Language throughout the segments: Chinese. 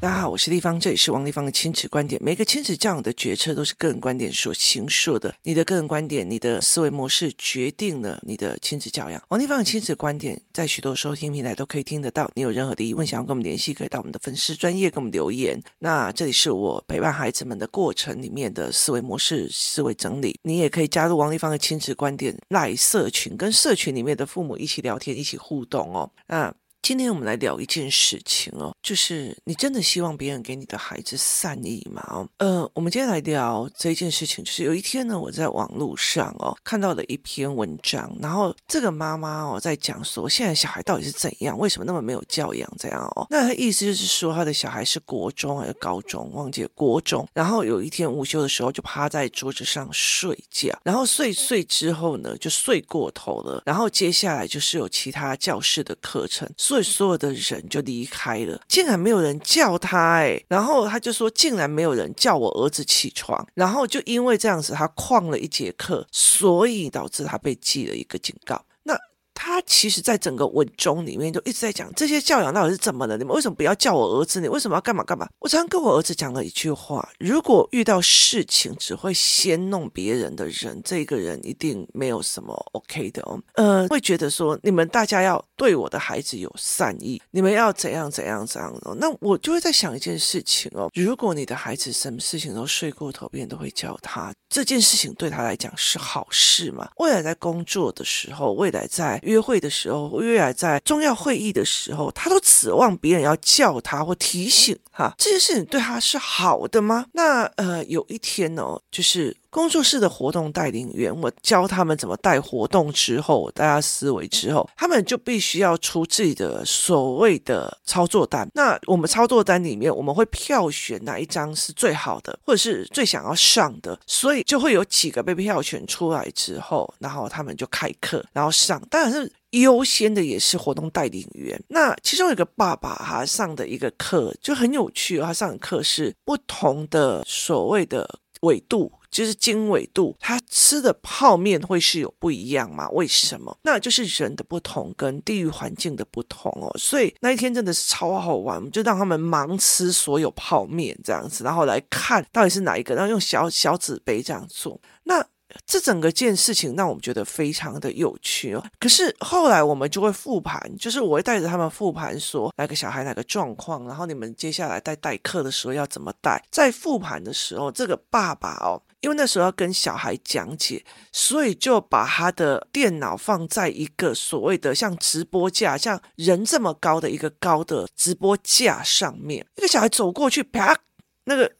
大家好，我是丽芳，这里是王丽芳的亲子观点。每个亲子教养的决策都是个人观点所形塑的，你的个人观点、你的思维模式决定了你的亲子教养。王丽芳的亲子观点在许多收听平台都可以听得到。你有任何的疑问想要跟我们联系，可以到我们的粉丝专业跟我们留言。那这里是我陪伴孩子们的过程里面的思维模式、思维整理。你也可以加入王丽芳的亲子观点赖社群，跟社群里面的父母一起聊天、一起互动哦。那。今天我们来聊一件事情哦，就是你真的希望别人给你的孩子善意吗？呃，我们今天来聊这件事情，就是有一天呢，我在网络上哦看到了一篇文章，然后这个妈妈哦在讲说，现在小孩到底是怎样，为什么那么没有教养这样哦？那她意思就是说，她的小孩是国中还是高中，忘记了国中，然后有一天午休的时候就趴在桌子上睡觉，然后睡睡之后呢就睡过头了，然后接下来就是有其他教室的课程。所以所有的人就离开了，竟然没有人叫他哎，然后他就说，竟然没有人叫我儿子起床，然后就因为这样子，他旷了一节课，所以导致他被记了一个警告。那他其实，在整个文中里面就一直在讲这些教养到底是怎么了？你们为什么不要叫我儿子？你为什么要干嘛干嘛？我常常跟我儿子讲了一句话：如果遇到事情只会先弄别人的人，这个人一定没有什么 OK 的哦。呃，会觉得说你们大家要对我的孩子有善意，你们要怎样怎样怎样的。那我就会在想一件事情哦：如果你的孩子什么事情都睡过头，别人都会叫他，这件事情对他来讲是好事吗？未来在工作的时候，未来在。约会的时候，未来在重要会议的时候，他都指望别人要叫他或提醒哈，这件事情对他是好的吗？那呃，有一天哦，就是。工作室的活动带领员，我教他们怎么带活动之后，大家思维之后，他们就必须要出自己的所谓的操作单。那我们操作单里面，我们会票选哪一张是最好的，或者是最想要上的，所以就会有几个被票选出来之后，然后他们就开课，然后上。当然是优先的也是活动带领员。那其中有一个爸爸他上的一个课就很有趣，他上的课是不同的所谓的纬度。就是经纬度，他吃的泡面会是有不一样吗？为什么？那就是人的不同跟地域环境的不同哦。所以那一天真的是超好玩，就让他们盲吃所有泡面这样子，然后来看到底是哪一个，然后用小小纸杯这样做。那这整个件事情让我们觉得非常的有趣哦。可是后来我们就会复盘，就是我会带着他们复盘，说哪个小孩哪个状况，然后你们接下来带代课的时候要怎么带。在复盘的时候，这个爸爸哦。因为那时候要跟小孩讲解，所以就把他的电脑放在一个所谓的像直播架，像人这么高的一个高的直播架上面。一个小孩走过去，啪，那个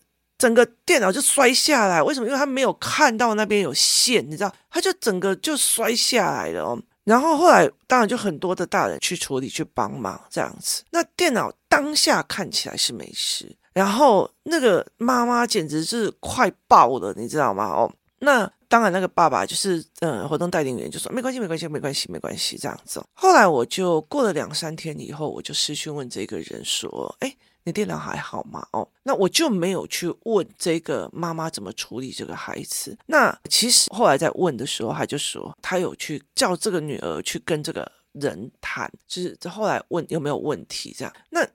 整个电脑就摔下来。为什么？因为他没有看到那边有线，你知道，他就整个就摔下来了哦。然后后来当然就很多的大人去处理去帮忙这样子。那电脑当下看起来是没事。然后那个妈妈简直是快爆了，你知道吗？哦，那当然那个爸爸就是嗯，活动带领员就说没关系，没关系，没关系，没关系这样子。后来我就过了两三天以后，我就私讯问这个人说：“哎，你电脑还好吗？”哦，那我就没有去问这个妈妈怎么处理这个孩子。那其实后来在问的时候，他就说他有去叫这个女儿去跟这个人谈，就是后来问有没有问题这样。那。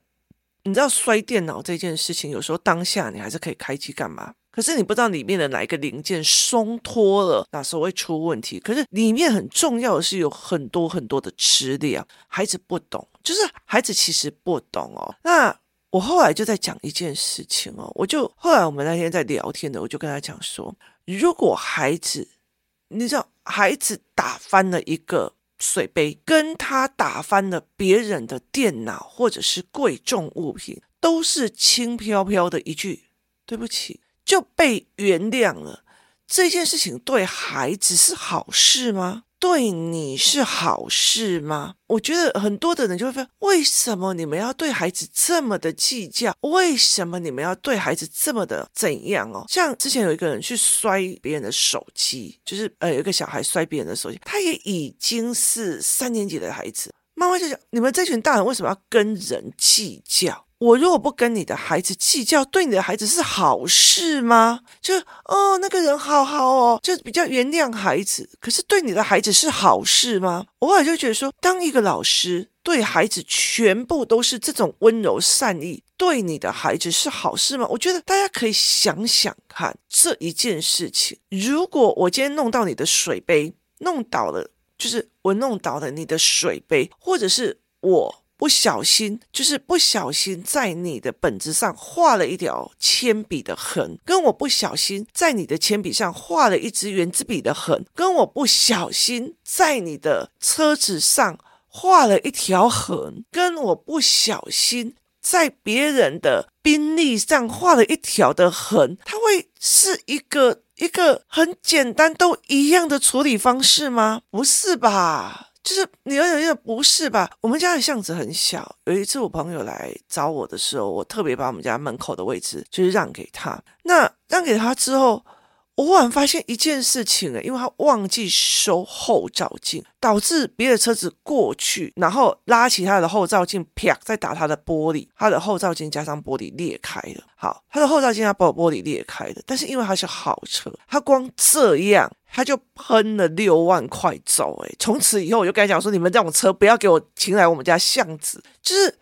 你知道摔电脑这件事情，有时候当下你还是可以开机干嘛？可是你不知道里面的哪一个零件松脱了，那时候会出问题。可是里面很重要的是有很多很多的资料，孩子不懂，就是孩子其实不懂哦。那我后来就在讲一件事情哦，我就后来我们那天在聊天的，我就跟他讲说，如果孩子，你知道孩子打翻了一个。水杯跟他打翻了别人的电脑或者是贵重物品，都是轻飘飘的一句“对不起”就被原谅了。这件事情对孩子是好事吗？对你是好事吗？我觉得很多的人就会问：为什么你们要对孩子这么的计较？为什么你们要对孩子这么的怎样哦？像之前有一个人去摔别人的手机，就是呃有一个小孩摔别人的手机，他也已经是三年级的孩子，妈妈就讲：你们这群大人为什么要跟人计较？我如果不跟你的孩子计较，对你的孩子是好事吗？就哦，那个人好好哦，就比较原谅孩子。可是对你的孩子是好事吗？我后来就觉得说，当一个老师对孩子全部都是这种温柔善意，对你的孩子是好事吗？我觉得大家可以想想看这一件事情。如果我今天弄到你的水杯，弄倒了，就是我弄倒了你的水杯，或者是我。不小心，就是不小心在你的本子上画了一条铅笔的痕，跟我不小心在你的铅笔上画了一支原子笔的痕，跟我不小心在你的车子上画了一条痕，跟我不小心在别人的宾利上画了一条的痕，它会是一个一个很简单都一样的处理方式吗？不是吧？就是你有点有不是吧？我们家的巷子很小。有一次我朋友来找我的时候，我特别把我们家门口的位置就是让给他。那让给他之后，我忽然发现一件事情诶，因为他忘记收后照镜，导致别的车子过去，然后拉起他的后照镜，啪，再打他的玻璃，他的后照镜加上玻璃裂开了。好，他的后照镜他把玻璃裂开了，但是因为他是好车，他光这样。他就喷了六万块走，诶，从此以后我就跟他讲说，你们这种车不要给我停来我们家巷子，就是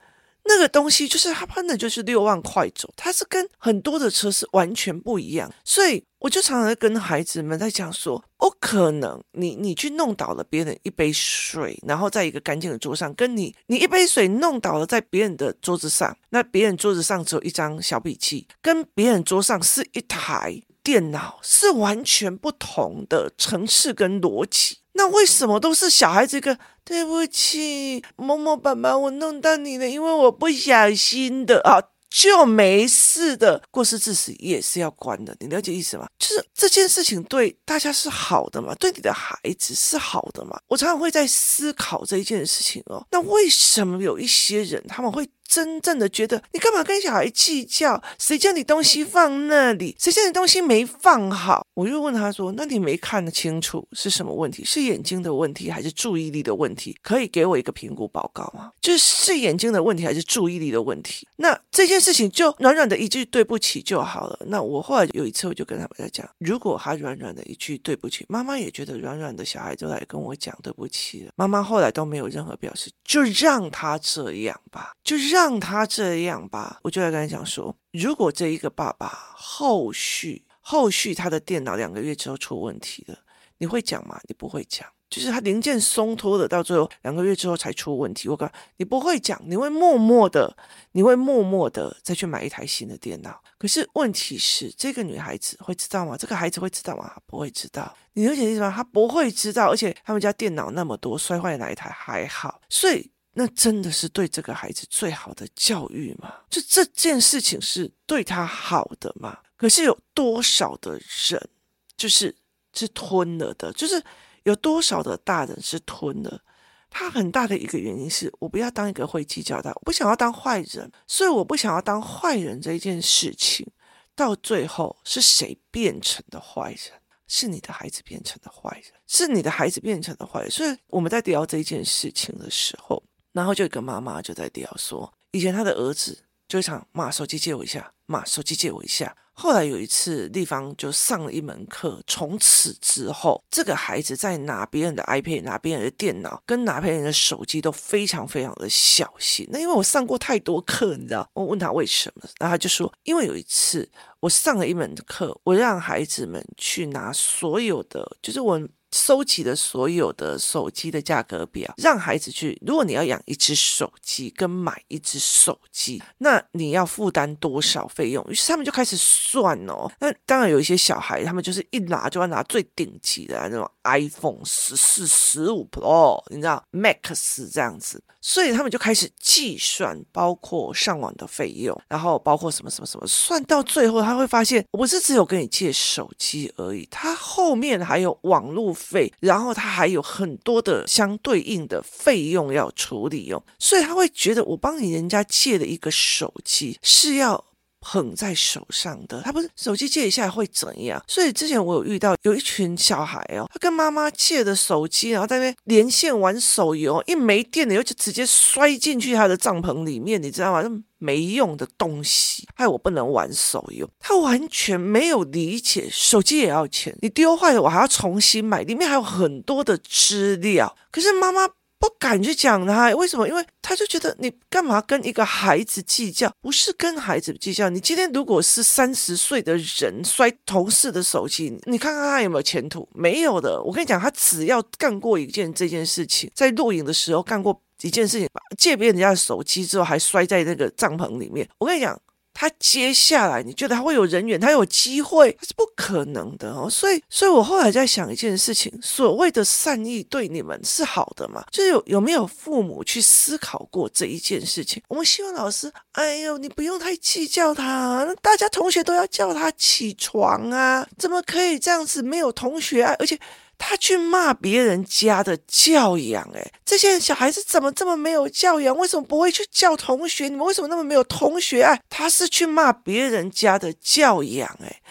那个东西，就是他喷的就是六万块走，他是跟很多的车是完全不一样，所以我就常常跟孩子们在讲说，不可能你你去弄倒了别人一杯水，然后在一个干净的桌上，跟你你一杯水弄倒了在别人的桌子上，那别人桌子上只有一张小笔记，跟别人桌上是一台。电脑是完全不同的层次跟逻辑，那为什么都是小孩子一个？对不起，某某爸爸，我弄到你了，因为我不小心的啊。就没事的，过失致死也是要关的，你了解意思吗？就是这件事情对大家是好的嘛，对你的孩子是好的嘛。我常常会在思考这一件事情哦。那为什么有一些人他们会真正的觉得你干嘛跟小孩计较？谁叫你东西放那里？谁叫你东西没放好？我就问他说：“那你没看清楚是什么问题？是眼睛的问题还是注意力的问题？可以给我一个评估报告吗？就是眼睛的问题还是注意力的问题？那这件事情就软软的一句对不起就好了。那我后来有一次我就跟他们在讲，如果他软软的一句对不起，妈妈也觉得软软的小孩都来跟我讲对不起了，妈妈后来都没有任何表示，就让他这样就让他这样吧。我就来跟他讲说，如果这一个爸爸后续。后续他的电脑两个月之后出问题了，你会讲吗？你不会讲，就是他零件松脱的，到最后两个月之后才出问题。我讲你不会讲，你会默默的，你会默默的再去买一台新的电脑。可是问题是，这个女孩子会知道吗？这个孩子会知道吗？不会知道。你了解意思吗？他不会知道，而且他们家电脑那么多，摔坏哪一台还好。所以那真的是对这个孩子最好的教育吗？就这件事情是对他好的吗？可是有多少的人就是是吞了的？就是有多少的大人是吞了？他很大的一个原因是我不要当一个会计较的，我不想要当坏人，所以我不想要当坏人这一件事情，到最后是谁变成的坏人？是你的孩子变成的坏人，是你的孩子变成的坏人。所以我们在聊这件事情的时候，然后就有个妈妈就在聊说，以前他的儿子就想妈，手机借我一下，妈，手机借我一下。后来有一次，丽芳就上了一门课。从此之后，这个孩子在拿别人的 iPad、拿别人的电脑、跟拿别人的手机都非常非常的小心。那因为我上过太多课，你知道，我问他为什么，然后他就说，因为有一次我上了一门课，我让孩子们去拿所有的，就是我。收集了所有的手机的价格表，让孩子去。如果你要养一只手机跟买一只手机，那你要负担多少费用？于是他们就开始算哦。那当然有一些小孩，他们就是一拿就要拿最顶级的那种 iPhone 十四、十五 Pro，你知道 Max 这样子，所以他们就开始计算，包括上网的费用，然后包括什么什么什么，算到最后他会发现，我不是只有跟你借手机而已，他后面还有网络。费，然后他还有很多的相对应的费用要处理哦，所以他会觉得我帮你人家借了一个手机是要捧在手上的，他不是手机借一下会怎样？所以之前我有遇到有一群小孩哦，他跟妈妈借的手机，然后在那边连线玩手游，一没电了，又就直接摔进去他的帐篷里面，你知道吗？没用的东西，害我不能玩手游。他完全没有理解，手机也要钱，你丢坏了我还要重新买，里面还有很多的资料。可是妈妈不敢去讲他，为什么？因为他就觉得你干嘛跟一个孩子计较？不是跟孩子计较。你今天如果是三十岁的人摔同事的手机，你看看他有没有前途？没有的。我跟你讲，他只要干过一件这件事情，在录影的时候干过一件事情，借别人家的手机之后还摔在那个帐篷里面。我跟你讲。他接下来，你觉得他会有人缘？他有机会？他是不可能的哦。所以，所以我后来在想一件事情：所谓的善意对你们是好的吗？就是有有没有父母去思考过这一件事情？我们希望老师，哎呦，你不用太计较他，大家同学都要叫他起床啊，怎么可以这样子没有同学爱？而且。他去骂别人家的教养，哎，这些小孩子怎么这么没有教养？为什么不会去叫同学？你们为什么那么没有同学爱？他是去骂别人家的教养，哎，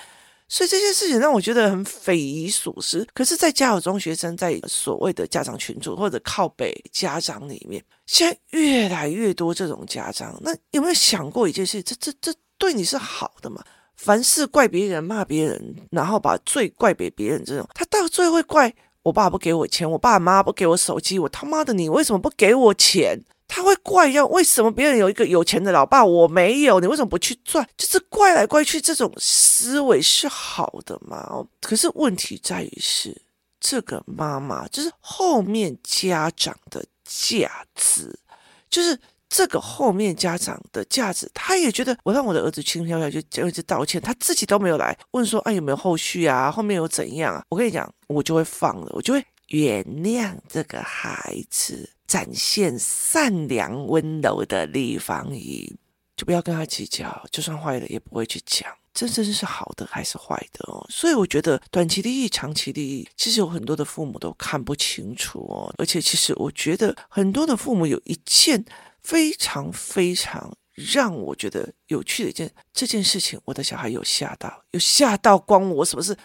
所以这件事情让我觉得很匪夷所思。可是，在家有中学生在所谓的家长群组或者靠北家长里面，现在越来越多这种家长，那有没有想过一件事？这这这对你是好的吗？凡事怪别人、骂别人，然后把罪怪给别人，这种他到最后会怪我爸不给我钱，我爸妈不给我手机，我他妈的你为什么不给我钱？他会怪要为什么别人有一个有钱的老爸，我没有，你为什么不去赚？就是怪来怪去，这种思维是好的吗？可是问题在于是这个妈妈，就是后面家长的价值，就是。这个后面家长的价值，他也觉得我让我的儿子轻飘飘就就一直道歉，他自己都没有来问说啊有没有后续啊，后面有怎样啊？我跟你讲，我就会放了，我就会原谅这个孩子，展现善良温柔的李芳仪，就不要跟他计较，就算坏了也不会去讲，真正是好的还是坏的哦？所以我觉得短期利益、长期利益，其实有很多的父母都看不清楚哦，而且其实我觉得很多的父母有一件。非常非常让我觉得有趣的一件这件事情，我的小孩有吓到，有吓到，关我什么事？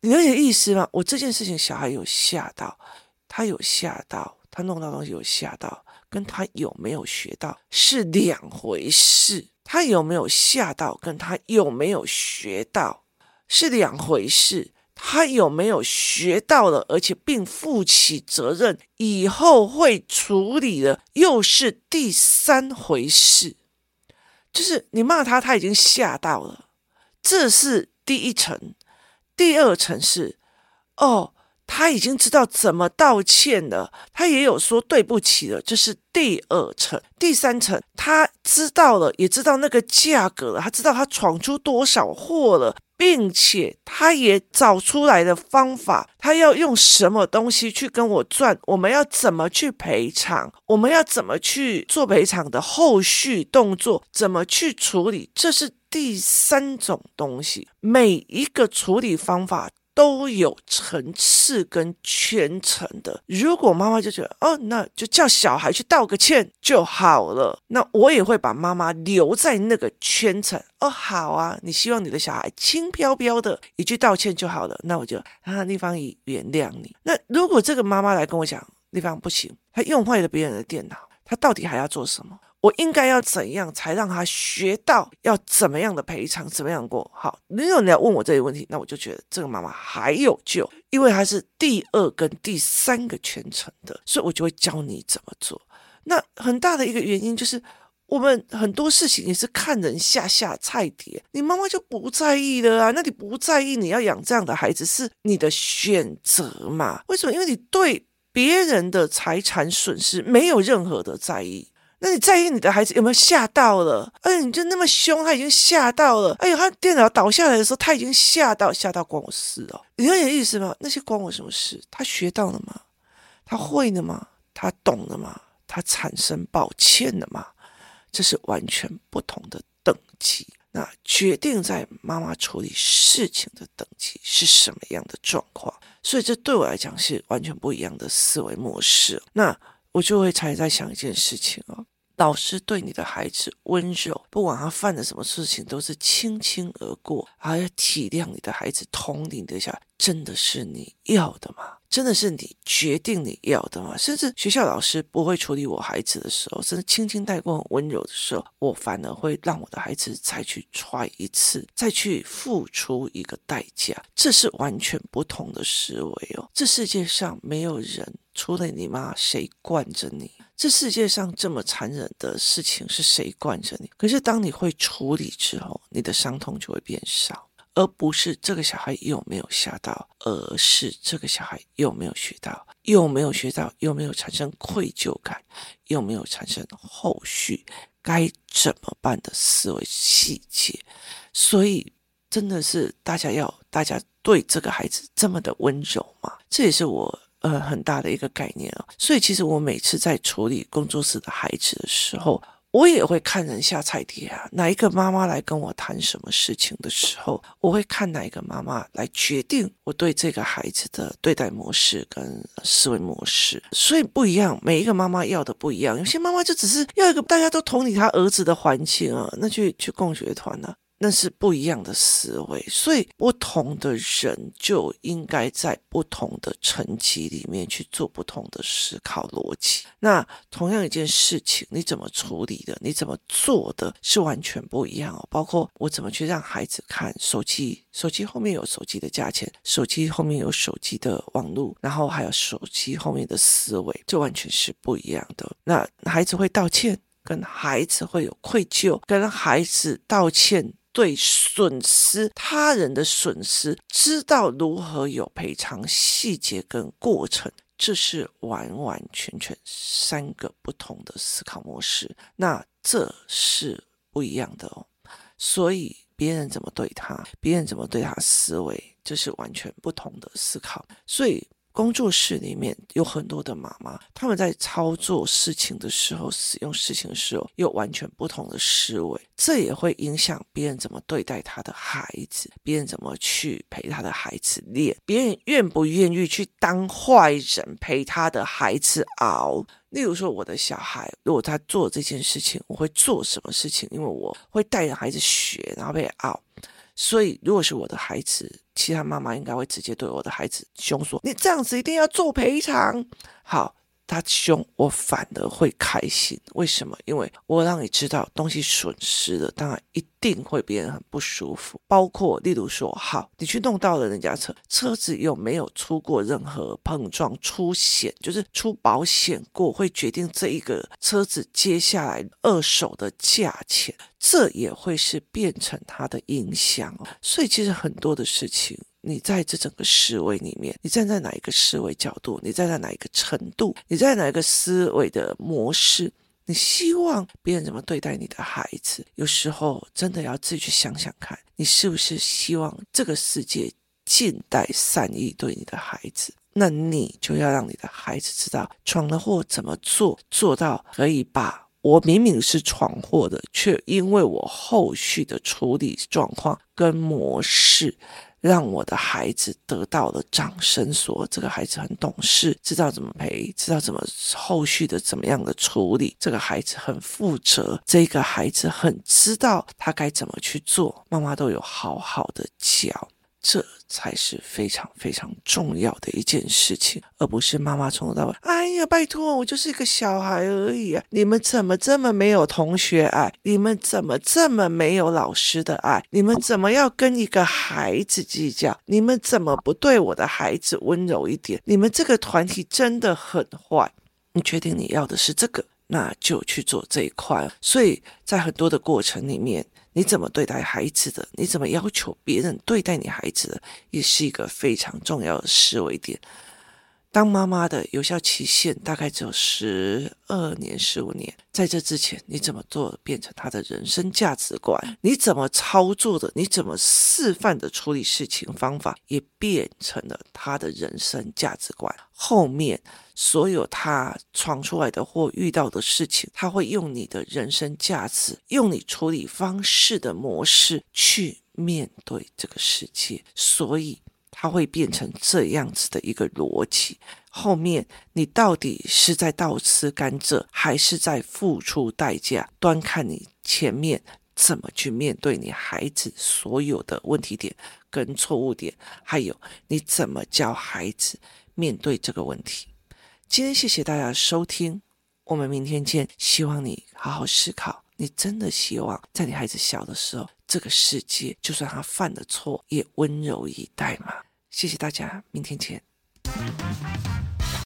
你有点意思吗？我这件事情小孩有吓到，他有吓到，他弄到东西有吓到，跟他有没有学到是两回事。他有没有吓到，跟他有没有学到是两回事。他有没有学到了，而且并负起责任，以后会处理的，又是第三回事。就是你骂他，他已经吓到了，这是第一层。第二层是，哦，他已经知道怎么道歉了，他也有说对不起了，这是第二层。第三层，他知道了，也知道那个价格了，他知道他闯出多少祸了。并且他也找出来的方法，他要用什么东西去跟我赚？我们要怎么去赔偿？我们要怎么去做赔偿的后续动作？怎么去处理？这是第三种东西，每一个处理方法。都有层次跟圈层的。如果妈妈就觉得哦，那就叫小孩去道个歉就好了，那我也会把妈妈留在那个圈层。哦，好啊，你希望你的小孩轻飘飘的一句道歉就好了，那我就啊，丽芳仪原谅你。那如果这个妈妈来跟我讲，丽芳不行，她用坏了别人的电脑，她到底还要做什么？我应该要怎样才让他学到要怎么样的赔偿，怎么样过好？如果你要问我这个问题，那我就觉得这个妈妈还有救，因为她是第二跟第三个圈层的，所以我就会教你怎么做。那很大的一个原因就是，我们很多事情也是看人下下菜碟，你妈妈就不在意了啊？那你不在意，你要养这样的孩子是你的选择嘛？为什么？因为你对别人的财产损失没有任何的在意。那你在意你的孩子有没有吓到了？哎，你就那么凶，他已经吓到了。哎呦，他电脑倒下来的时候，他已经吓到，吓到关我事哦。你很有意思吗？那些关我什么事？他学到了吗？他会了吗？他懂了吗？他产生抱歉了吗？这是完全不同的等级。那决定在妈妈处理事情的等级是什么样的状况？所以这对我来讲是完全不一样的思维模式。那。我就会常在想一件事情哦，老师对你的孩子温柔，不管他犯了什么事情，都是轻轻而过，还要体谅你的孩子，同理的下，真的是你要的吗？真的是你决定你要的吗？甚至学校老师不会处理我孩子的时候，甚至轻轻带过很温柔的时候，我反而会让我的孩子再去踹一次，再去付出一个代价。这是完全不同的思维哦。这世界上没有人除了你妈，谁惯着你？这世界上这么残忍的事情是谁惯着你？可是当你会处理之后，你的伤痛就会变少。而不是这个小孩有没有吓到，而是这个小孩有没有学到，有没有学到，有没有产生愧疚感，有没有产生后续该怎么办的思维细节。所以真的是大家要大家对这个孩子这么的温柔吗？这也是我呃很大的一个概念啊。所以其实我每次在处理工作室的孩子的时候，我也会看人下菜碟啊，哪一个妈妈来跟我谈什么事情的时候，我会看哪一个妈妈来决定我对这个孩子的对待模式跟思维模式，所以不一样，每一个妈妈要的不一样，有些妈妈就只是要一个大家都同理他儿子的环境啊，那去去共学团呢、那是不一样的思维，所以不同的人就应该在不同的层级里面去做不同的思考逻辑。那同样一件事情，你怎么处理的，你怎么做的是完全不一样哦。包括我怎么去让孩子看手机，手机后面有手机的价钱，手机后面有手机的网络，然后还有手机后面的思维，这完全是不一样的。那孩子会道歉，跟孩子会有愧疚，跟孩子道歉。对损失他人的损失，知道如何有赔偿细节跟过程，这是完完全全三个不同的思考模式。那这是不一样的哦。所以别人怎么对他，别人怎么对他思维，这是完全不同的思考。所以。工作室里面有很多的妈妈，他们在操作事情的时候，使用事情的时候，有完全不同的思维，这也会影响别人怎么对待他的孩子，别人怎么去陪他的孩子练，别人愿不愿意去当坏人陪他的孩子熬。例如说，我的小孩如果他做这件事情，我会做什么事情？因为我会带着孩子学，然后被熬。所以，如果是我的孩子，其他妈妈应该会直接对我的孩子凶说：“你这样子一定要做赔偿。”好。他凶我反而会开心，为什么？因为我让你知道东西损失了，当然一定会别人很不舒服。包括例如说，好，你去弄到了人家车，车子有没有出过任何碰撞、出险，就是出保险过，会决定这一个车子接下来二手的价钱，这也会是变成它的影响。所以其实很多的事情。你在这整个思维里面，你站在哪一个思维角度？你站在哪一个程度？你在哪一个思维的模式？你希望别人怎么对待你的孩子？有时候真的要自己去想想看，你是不是希望这个世界尽带善意对你的孩子？那你就要让你的孩子知道，闯了祸怎么做，做到可以把我明明是闯祸的，却因为我后续的处理状况跟模式。让我的孩子得到了掌声，说这个孩子很懂事，知道怎么陪，知道怎么后续的怎么样的处理。这个孩子很负责，这个孩子很知道他该怎么去做，妈妈都有好好的教。这才是非常非常重要的一件事情，而不是妈妈从头到尾，哎呀，拜托，我就是一个小孩而已啊！你们怎么这么没有同学爱？你们怎么这么没有老师的爱？你们怎么要跟一个孩子计较？你们怎么不对我的孩子温柔一点？你们这个团体真的很坏。你确定你要的是这个，那就去做这一块。所以在很多的过程里面。你怎么对待孩子的？你怎么要求别人对待你孩子的？也是一个非常重要的思维点。当妈妈的有效期限大概只有十二年、十五年，在这之前，你怎么做变成他的人生价值观？你怎么操作的？你怎么示范的处理事情方法，也变成了他的人生价值观。后面所有他闯出来的或遇到的事情，他会用你的人生价值，用你处理方式的模式去面对这个世界，所以。它会变成这样子的一个逻辑，后面你到底是在倒吃甘蔗，还是在付出代价？端看你前面怎么去面对你孩子所有的问题点跟错误点，还有你怎么教孩子面对这个问题。今天谢谢大家收听，我们明天见。希望你好好思考，你真的希望在你孩子小的时候，这个世界就算他犯了错，也温柔以待吗？谢谢大家，明天见。